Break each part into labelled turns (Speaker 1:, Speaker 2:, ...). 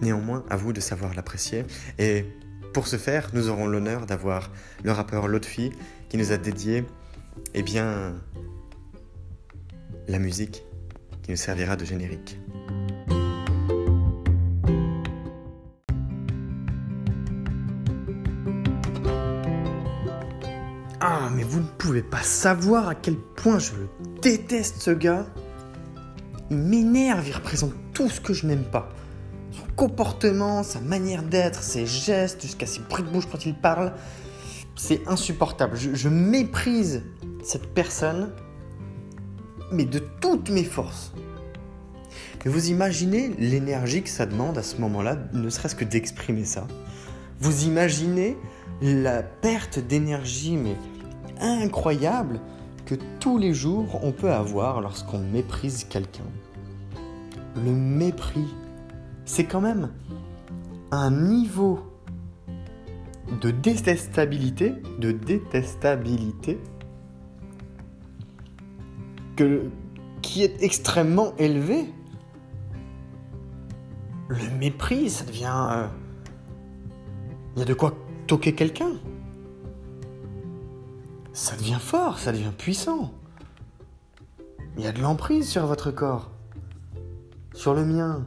Speaker 1: Néanmoins, à vous de savoir l'apprécier. Et pour ce faire, nous aurons l'honneur d'avoir le rappeur Lotfi qui nous a dédié, eh bien, la musique qui nous servira de générique. Ah, mais vous ne pouvez pas savoir à quel point je le déteste ce gars. Il m'énerve, il représente tout ce que je n'aime pas comportement, sa manière d'être, ses gestes, jusqu'à ses bruits de bouche quand il parle, c'est insupportable. Je, méprise cette personne, mais de toutes mes forces. Et vous imaginez l'énergie que ça demande à ce moment-là, ne serait-ce que d'exprimer ça. Vous imaginez la perte d'énergie, mais incroyable, que tous les jours on peut avoir lorsqu'on méprise quelqu'un. Le mépris c'est quand même un niveau de détestabilité, de détestabilité qui est extrêmement élevé. Le mépris, ça devient... Euh, il y a de quoi toquer quelqu'un. Ça devient fort, ça devient puissant. Il y a de l'emprise sur votre corps, sur le mien,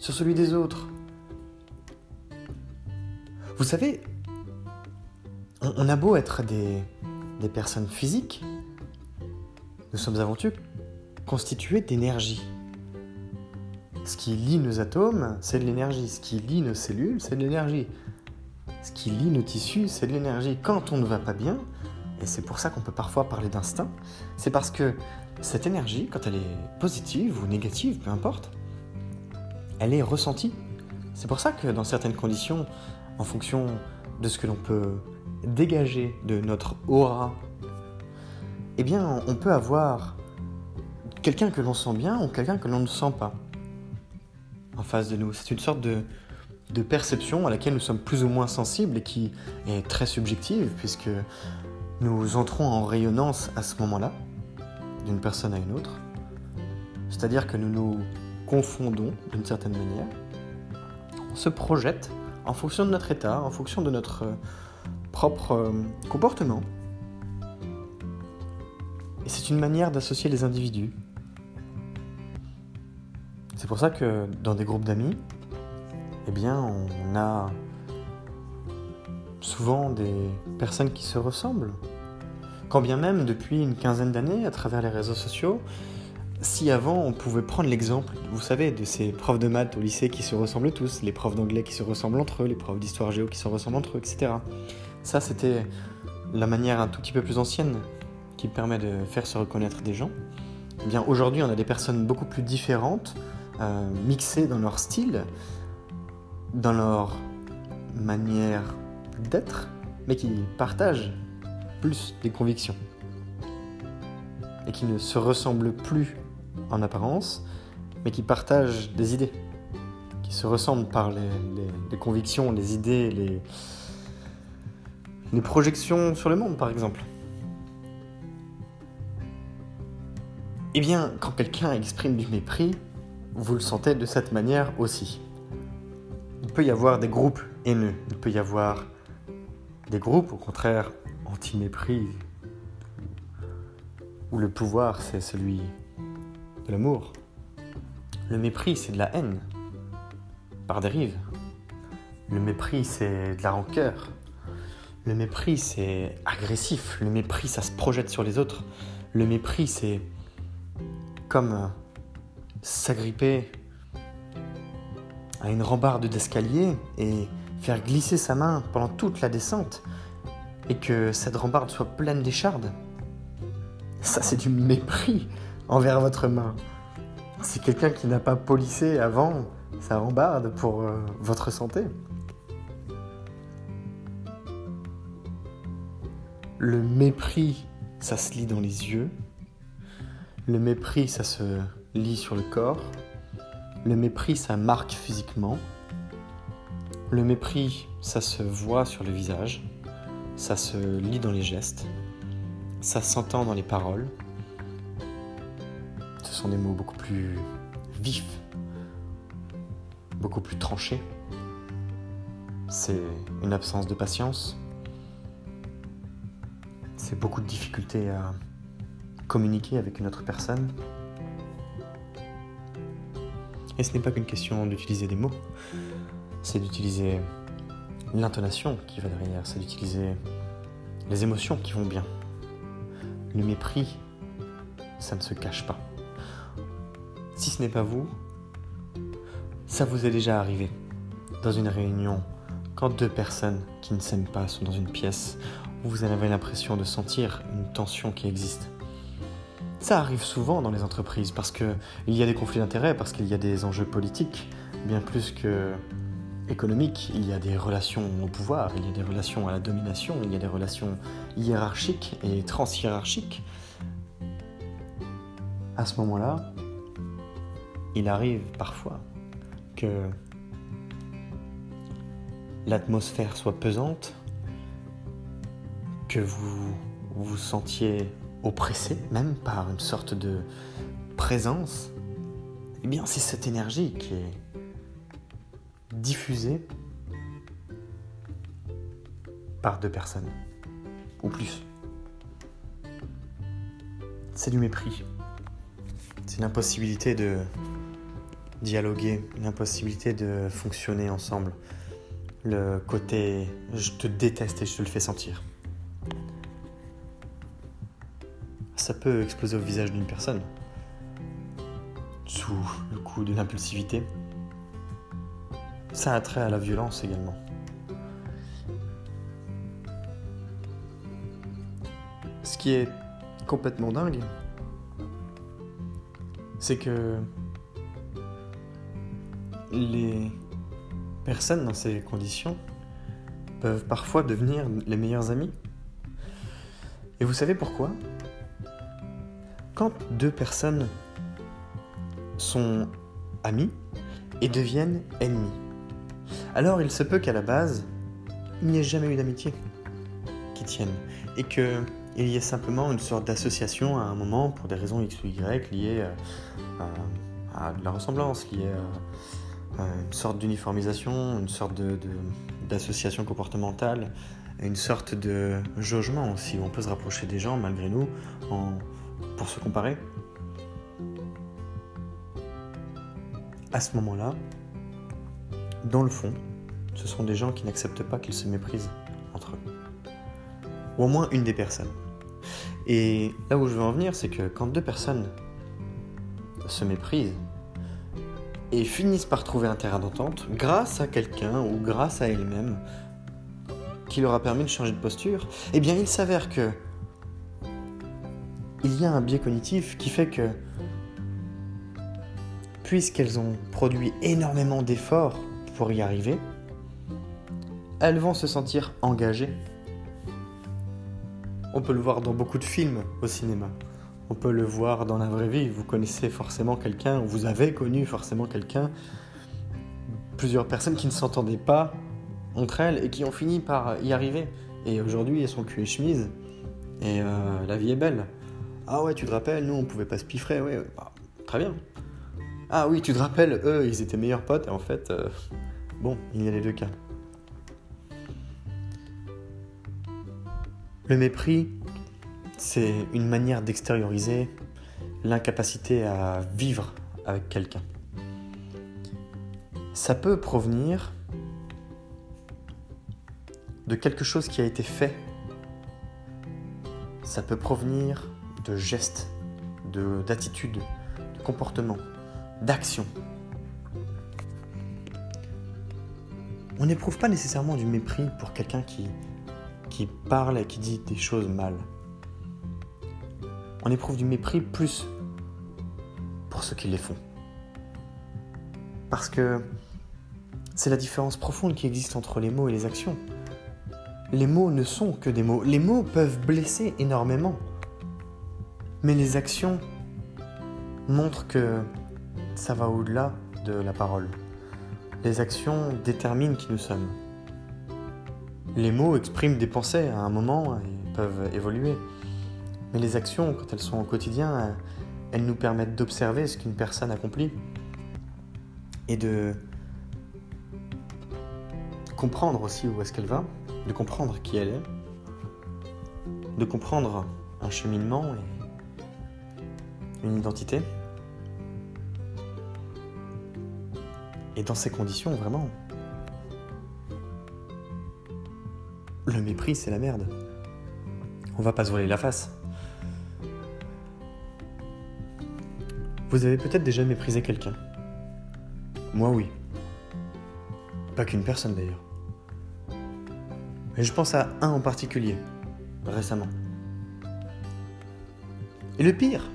Speaker 1: sur celui des autres. Vous savez, on, a beau être des, personnes physiques, nous sommes avant tout constitués d'énergie. Ce qui lie nos atomes, c'est de l'énergie. Ce qui lie nos cellules, c'est de l'énergie. Ce qui lie nos tissus, c'est de l'énergie. Quand on ne va pas bien, et c'est pour ça qu'on peut parfois parler d'instinct, c'est parce que cette énergie, quand elle est positive ou négative, peu importe, elle est ressentie. C'est pour ça que dans certaines conditions, en fonction de ce que l'on peut dégager de notre aura, eh bien, on peut avoir quelqu'un que l'on sent bien ou quelqu'un que l'on ne sent pas en face de nous. C'est une sorte de, perception à laquelle nous sommes plus ou moins sensibles et qui est très subjective puisque nous entrons en rayonnance à ce moment-là d'une personne à une autre. C'est-à-dire que nous nous confondons d'une certaine manière. On se projette en fonction de notre état, en fonction de notre euh, propre euh, comportement. Et c'est une manière d'associer les individus. C'est pour ça que dans des groupes d'amis, eh bien, on a souvent des personnes qui se ressemblent. Quand bien même, depuis une quinzaine d'années, à travers les réseaux sociaux, si avant on pouvait prendre l'exemple, vous savez, de ces profs de maths au lycée qui se ressemblent tous, les profs d'anglais qui se ressemblent entre eux, les profs d'histoire géo qui se ressemblent entre eux, etc. Ça, c'était la manière un tout petit peu plus ancienne qui permet de faire se reconnaître des gens. Eh bien, aujourd'hui, on a des personnes beaucoup plus différentes, euh, mixées dans leur style, dans leur manière d'être, mais qui partagent plus des convictions et qui ne se ressemblent plus en apparence, mais qui partagent des idées, qui se ressemblent par les, convictions, les idées, les, projections sur le monde, par exemple. Eh bien, quand quelqu'un exprime du mépris, vous le sentez de cette manière aussi. Il peut y avoir des groupes haineux, il peut y avoir des groupes, au contraire, anti-mépris, où le pouvoir c'est celui de l'amour. Le mépris c'est de la haine, par dérive. Le mépris c'est de la rancœur. Le mépris c'est agressif. Le mépris ça se projette sur les autres. Le mépris c'est comme s'agripper à une rambarde d'escalier et faire glisser sa main pendant toute la descente et que cette rambarde soit pleine d'échardes. Ça, c'est du mépris envers votre main. C'est quelqu'un qui n'a pas polissé avant sa rambarde pour euh, votre santé. Le mépris, ça se lit dans les yeux. Le mépris, ça se lit sur le corps. Le mépris, ça marque physiquement. Le mépris, ça se voit sur le visage, ça se lit dans les gestes, ça s'entend dans les paroles. Ce sont des mots beaucoup plus vifs, beaucoup plus tranchés. C'est une absence de patience. C'est beaucoup de difficultés à communiquer avec une autre personne. Et ce n'est pas qu'une question d'utiliser des mots c'est d'utiliser l'intonation qui va derrière, c'est d'utiliser les émotions qui vont bien. Le mépris, ça ne se cache pas. Si ce n'est pas vous, ça vous est déjà arrivé dans une réunion, quand deux personnes qui ne s'aiment pas sont dans une pièce, vous avez l'impression de sentir une tension qui existe. Ça arrive souvent dans les entreprises parce qu'il y a des conflits d'intérêts, parce qu'il y a des enjeux politiques, bien plus que économique, il y a des relations au pouvoir, il y a des relations à la domination, il y a des relations hiérarchiques et transhiérarchiques. À ce moment-là, il arrive parfois que l'atmosphère soit pesante, que vous vous sentiez oppressé même par une sorte de présence. Eh bien, c'est cette énergie qui est diffusé par deux personnes ou plus. C'est du mépris. C'est une impossibilité de dialoguer, une impossibilité de fonctionner ensemble. Le côté je te déteste et je te le fais sentir. Ça peut exploser au visage d'une personne sous le coup d'une impulsivité, ça a trait à la violence également. Ce qui est complètement dingue, c'est que les personnes dans ces conditions peuvent parfois devenir les meilleurs amis. Et vous savez pourquoi? Quand deux personnes sont amies et deviennent ennemies, alors il se peut qu'à la base, il n'y ait jamais eu d'amitié qui tienne, et qu'il y ait simplement une sorte d'association à un moment pour des raisons X ou Y liées euh, à, la ressemblance, liées à, une sorte d'uniformisation, une sorte d'association comportementale, une sorte de jaugement aussi, où on peut se rapprocher des gens malgré nous pour se comparer. À ce moment-là, dans le fond, ce sont des gens qui n'acceptent pas qu'ils se méprisent entre eux. Ou au moins une des personnes. Et là où je veux en venir, c'est que quand deux personnes se méprisent et finissent par trouver un terrain d'entente, grâce à quelqu'un ou grâce à elles-mêmes, qui leur a permis de changer de posture, eh bien il s'avère que il y a un biais cognitif qui fait que puisqu'elles ont produit énormément d'efforts pour y arriver, elles vont se sentir engagées. On peut le voir dans beaucoup de films au cinéma. On peut le voir dans la vraie vie. Vous connaissez forcément quelqu'un, ou vous avez connu forcément quelqu'un, plusieurs personnes qui ne s'entendaient pas entre elles et qui ont fini par y arriver. Et aujourd'hui, elles sont cul et chemise. Et euh, la vie est belle. Ah ouais, tu te rappelles, nous on pouvait pas se piffrer, ouais, bah, très bien. Ah oui, tu te rappelles, eux, ils étaient meilleurs potes, et en fait, euh, Bon, il y a les deux cas. Le mépris, c'est une manière d'extérioriser l'incapacité à vivre avec quelqu'un. Ça peut provenir de quelque chose qui a été fait. Ça peut provenir de gestes, d'attitudes, de, comportements, d'actions. On n'éprouve pas nécessairement du mépris pour quelqu'un qui parle et qui dit des choses mal. On éprouve du mépris plus pour ceux qui les font. Parce que c'est la différence profonde qui existe entre les mots et les actions. Les mots ne sont que des mots. Les mots peuvent blesser énormément. Mais les actions montrent que ça va au-delà de la parole. Les actions déterminent qui nous sommes. Les mots expriment des pensées à un moment et peuvent évoluer. Mais les actions, quand elles sont au quotidien, elles nous permettent d'observer ce qu'une personne accomplit et de comprendre aussi où est-ce qu'elle va, de comprendre qui elle est, de comprendre un cheminement et une identité. Et dans ces conditions, vraiment, le mépris, c'est la merde. On va pas se voiler la face. Vous avez peut-être déjà méprisé quelqu'un. Moi, oui. Pas qu'une personne d'ailleurs. Mais je pense à un en particulier, récemment. Et le pire,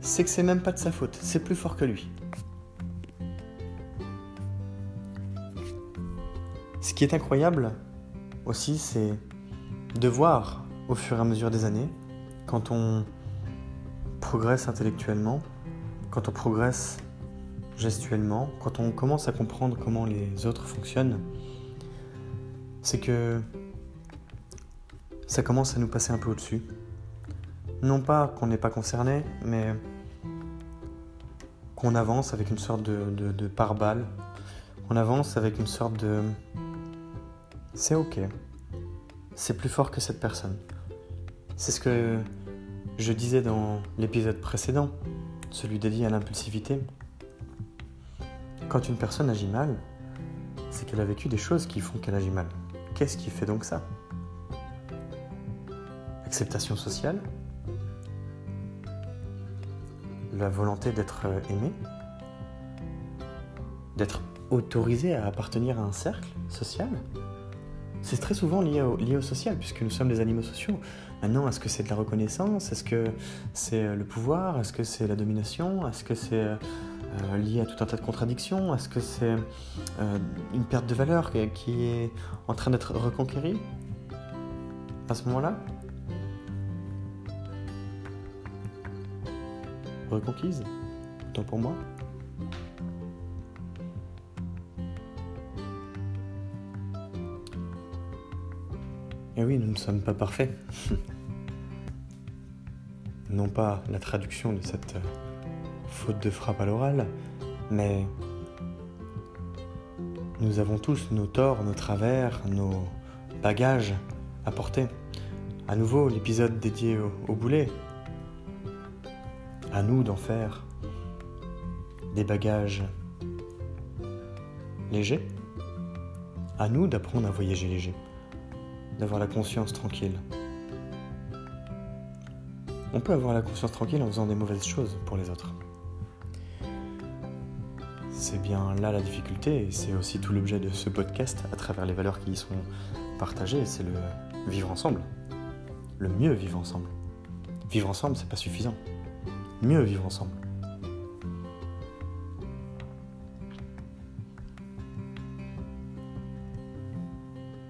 Speaker 1: c'est que c'est même pas de sa faute, c'est plus fort que lui. Ce qui est incroyable aussi, c'est de voir au fur et à mesure des années, quand on progresse intellectuellement, quand on progresse gestuellement, quand on commence à comprendre comment les autres fonctionnent, c'est que ça commence à nous passer un peu au-dessus. Non pas qu'on n'est pas concerné, mais qu'on avance avec une sorte de, pare-balles, qu'on avance avec une sorte de... C'est ok, c'est plus fort que cette personne. C'est ce que je disais dans l'épisode précédent, celui dédié à l'impulsivité. Quand une personne agit mal, c'est qu'elle a vécu des choses qui font qu'elle agit mal. Qu'est-ce qui fait donc ça? L'acceptation sociale? La volonté d'être aimé? D'être autorisé à appartenir à un cercle social? C'est très souvent lié au, social, puisque nous sommes des animaux sociaux. Maintenant, est-ce que c'est de la reconnaissance? Est-ce que c'est euh, le pouvoir? Est-ce que c'est la domination? Est-ce que c'est euh, lié à tout un tas de contradictions? Est-ce que c'est euh, une perte de valeur qui est en train d'être reconquérie à ce moment-là? Reconquise Autant pour moi Et oui, nous ne sommes pas parfaits. non pas la traduction de cette faute de frappe à l'oral, mais nous avons tous nos torts, nos travers, nos bagages à porter. À nouveau, l'épisode dédié au, au, boulet. À nous d'en faire des bagages légers. À nous d'apprendre à voyager léger, d'avoir la conscience tranquille. On peut avoir la conscience tranquille en faisant des mauvaises choses pour les autres. C'est bien là la difficulté, et c'est aussi tout l'objet de ce podcast à travers les valeurs qui y sont partagées, c'est le vivre ensemble. Le mieux vivre ensemble. Vivre ensemble, c'est pas suffisant. Mieux vivre ensemble.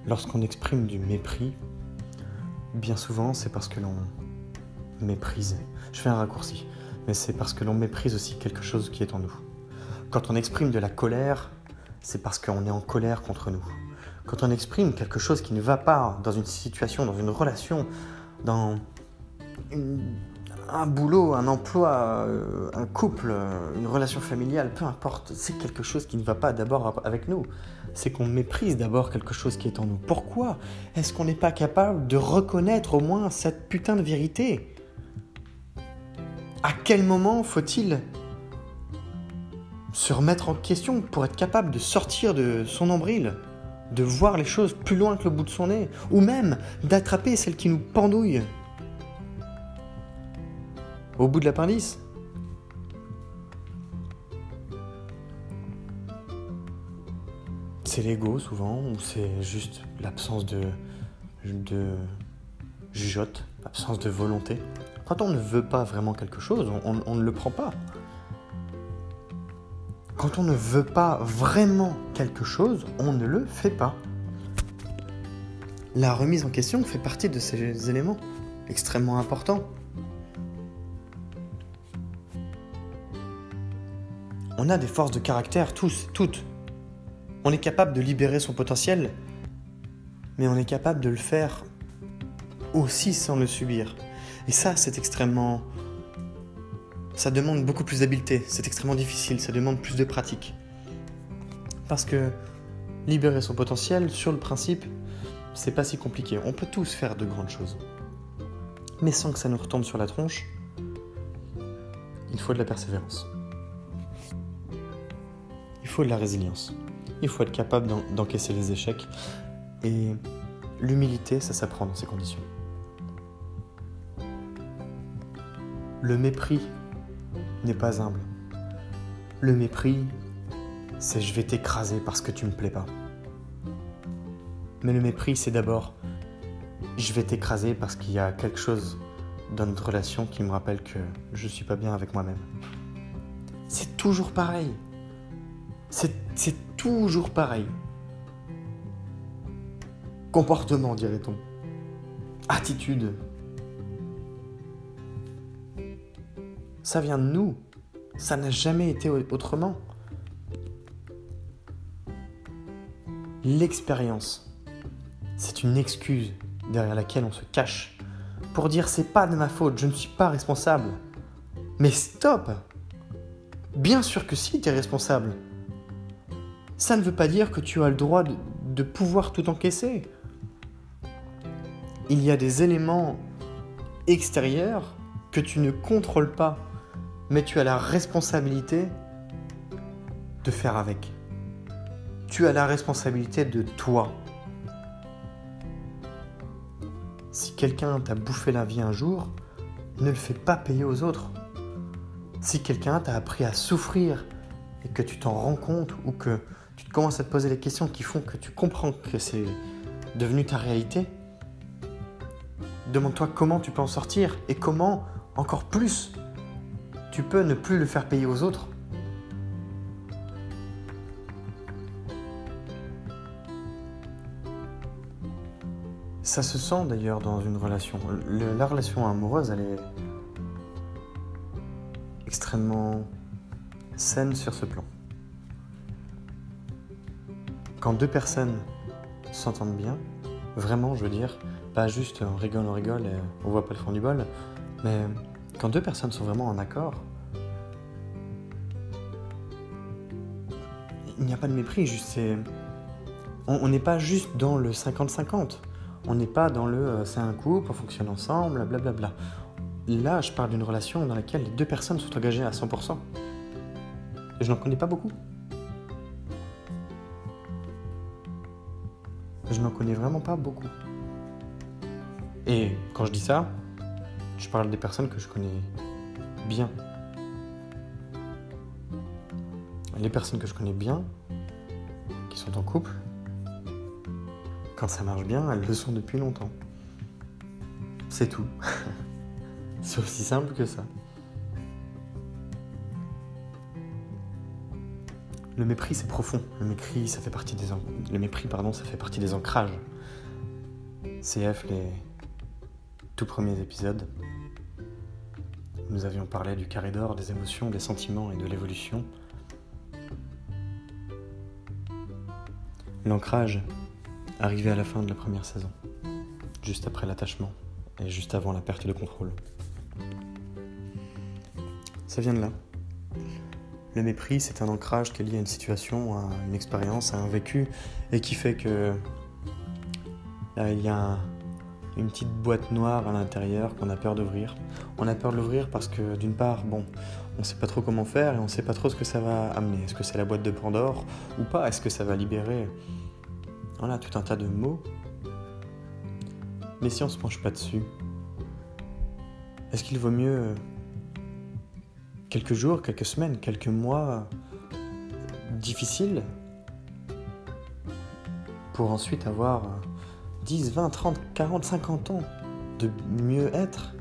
Speaker 1: Lorsqu'on exprime du mépris, bien souvent c'est parce que l'on méprise. Je fais un raccourci, mais c'est parce que l'on méprise aussi quelque chose qui est en nous. Quand on exprime de la colère, c'est parce qu'on est en colère contre nous. Quand on exprime quelque chose qui ne va pas dans une situation, dans une relation, dans une, un boulot, un emploi, euh, un couple, une relation familiale, peu importe, c'est quelque chose qui ne va pas d'abord avec nous. C'est qu'on méprise d'abord quelque chose qui est en nous. Pourquoi est-ce qu'on n'est pas capable de reconnaître au moins cette putain de vérité? À quel moment faut-il se remettre en question pour être capable de sortir de son nombril, de voir les choses plus loin que le bout de son nez, ou même d'attraper celle qui nous pendouille? Au bout de l'appendice. C'est l'ego souvent, ou c'est juste l'absence de, de jugeote, l'absence de volonté? Quand on ne veut pas vraiment quelque chose, on ne le prend pas. Quand on ne veut pas vraiment quelque chose, on ne le fait pas. La remise en question fait partie de ces éléments extrêmement importants. On a des forces de caractère, tous, toutes. On est capable de libérer son potentiel, mais on est capable de le faire aussi sans le subir. Et ça, c'est extrêmement... Ça demande beaucoup plus d'habileté, c'est extrêmement difficile, ça demande plus de pratique. Parce que libérer son potentiel, sur le principe, c'est pas si compliqué. On peut tous faire de grandes choses. Mais sans que ça nous retombe sur la tronche, il faut de la persévérance faut de la résilience. Il faut être capable d'encaisser les échecs. Et l'humilité, ça s'apprend dans ces conditions. Le mépris n'est pas humble. Le mépris, c'est je vais t'écraser parce que tu me plais pas. Mais le mépris, c'est d'abord je vais t'écraser parce qu'il y a quelque chose dans notre relation qui me rappelle que je suis pas bien avec moi-même. C'est toujours pareil. C'est toujours pareil. Comportement, dirait-on. Attitude. Ça vient de nous. Ça n'a jamais été autrement. L'expérience, c'est une excuse derrière laquelle on se cache pour dire c'est pas de ma faute, je ne suis pas responsable. Mais stop Bien sûr que si, tu es responsable ça ne veut pas dire que tu as le droit de, pouvoir tout encaisser. Il y a des éléments extérieurs que tu ne contrôles pas, mais tu as la responsabilité de faire avec. Tu as la responsabilité de toi. Si quelqu'un t'a bouffé la vie un jour, ne le fais pas payer aux autres. Si quelqu'un t'a appris à souffrir et que tu t'en rends compte ou que tu commences à te poser les questions qui font que tu comprends que c'est devenu ta réalité, demande-toi comment tu peux en sortir et comment, encore plus, tu peux ne plus le faire payer aux autres. Ça se sent d'ailleurs dans une relation. la relation amoureuse, elle est extrêmement saine sur ce plan. Quand deux personnes s'entendent bien, vraiment, je veux dire, pas juste on rigole, on rigole et on voit pas le fond du bol, mais quand deux personnes sont vraiment en accord, il n'y a pas de mépris, juste. On n'est pas juste dans le 50-50. On n'est pas dans le euh, c'est un couple, on fonctionne ensemble, blablabla. Là, je parle d'une relation dans laquelle les deux personnes sont engagées à 100%. Et je n'en connais pas beaucoup. Je n'en connais vraiment pas beaucoup. Et quand je dis ça, je parle des personnes que je connais bien. Les personnes que je connais bien, qui sont en couple, quand ça marche bien, elles le sont depuis longtemps. C'est tout. C'est aussi simple que ça. Le mépris, c'est profond. Le mépris, ça fait partie des, pardon, ça fait partie des ancrages. CF, les tout premiers épisodes, nous avions parlé du carré des émotions, des sentiments et de l'évolution. L'ancrage arrivait à la fin de la première saison, juste après l'attachement et juste avant la perte de contrôle. Ça vient de là. Le mépris, c'est un ancrage qui est lié à une situation, à une expérience, à un vécu, et qui fait que il y a une petite boîte noire à l'intérieur qu'on a peur d'ouvrir. On a peur de l'ouvrir parce que d'une part, bon, on ne sait pas trop comment faire et on ne sait pas trop ce que ça va amener. Est-ce que c'est la boîte de Pandore ou pas? Est-ce que ça va libérer? Voilà, tout un tas de mots Mais si on ne se penche pas dessus, est-ce qu'il vaut mieux quelques jours, quelques semaines, quelques mois difficiles pour ensuite avoir 10, 20, 30, 40, 50 ans de mieux être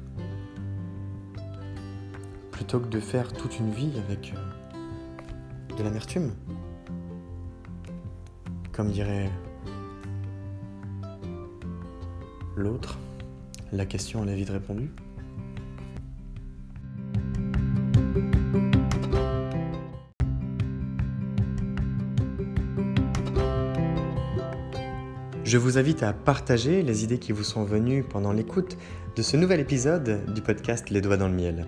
Speaker 1: plutôt que de faire toute une vie avec euh, de l'amertume. Comme dirait l'autre, la question est vite répondue. Je vous invite à partager les idées qui vous sont venues pendant l'écoute de ce nouvel épisode du podcast Les Doigts dans le Miel.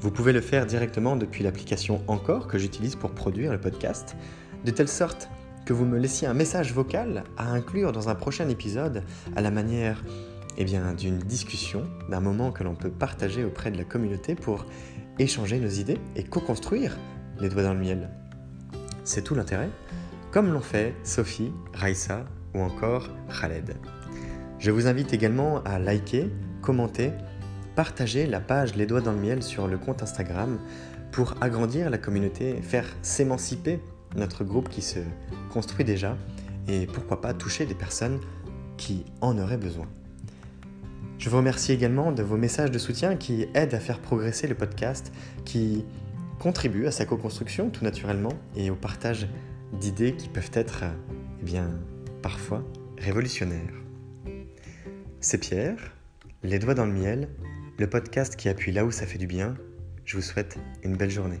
Speaker 1: Vous pouvez le faire directement depuis l'application Encore que j'utilise pour produire le podcast, de telle sorte que vous me laissiez un message vocal à inclure dans un prochain épisode à la manière eh bien, d'une discussion, d'un moment que l'on peut partager auprès de la communauté pour échanger nos idées et co-construire les doigts dans le miel. C'est tout l'intérêt, comme l'ont fait Sophie, Raissa ou encore Khaled. Je vous invite également à liker, commenter, partager la page Les Doigts dans le Miel sur le compte Instagram pour agrandir la communauté, faire s'émanciper notre groupe qui se construit déjà et pourquoi pas toucher des personnes qui en auraient besoin. Je vous remercie également de vos messages de soutien qui aident à faire progresser le podcast, qui contribuent à sa co-construction tout naturellement et au partage d'idées qui peuvent être eh bien, parfois révolutionnaire. C'est Pierre, Les Doigts dans le Miel, le podcast qui appuie là où ça fait du bien. Je vous souhaite une belle journée.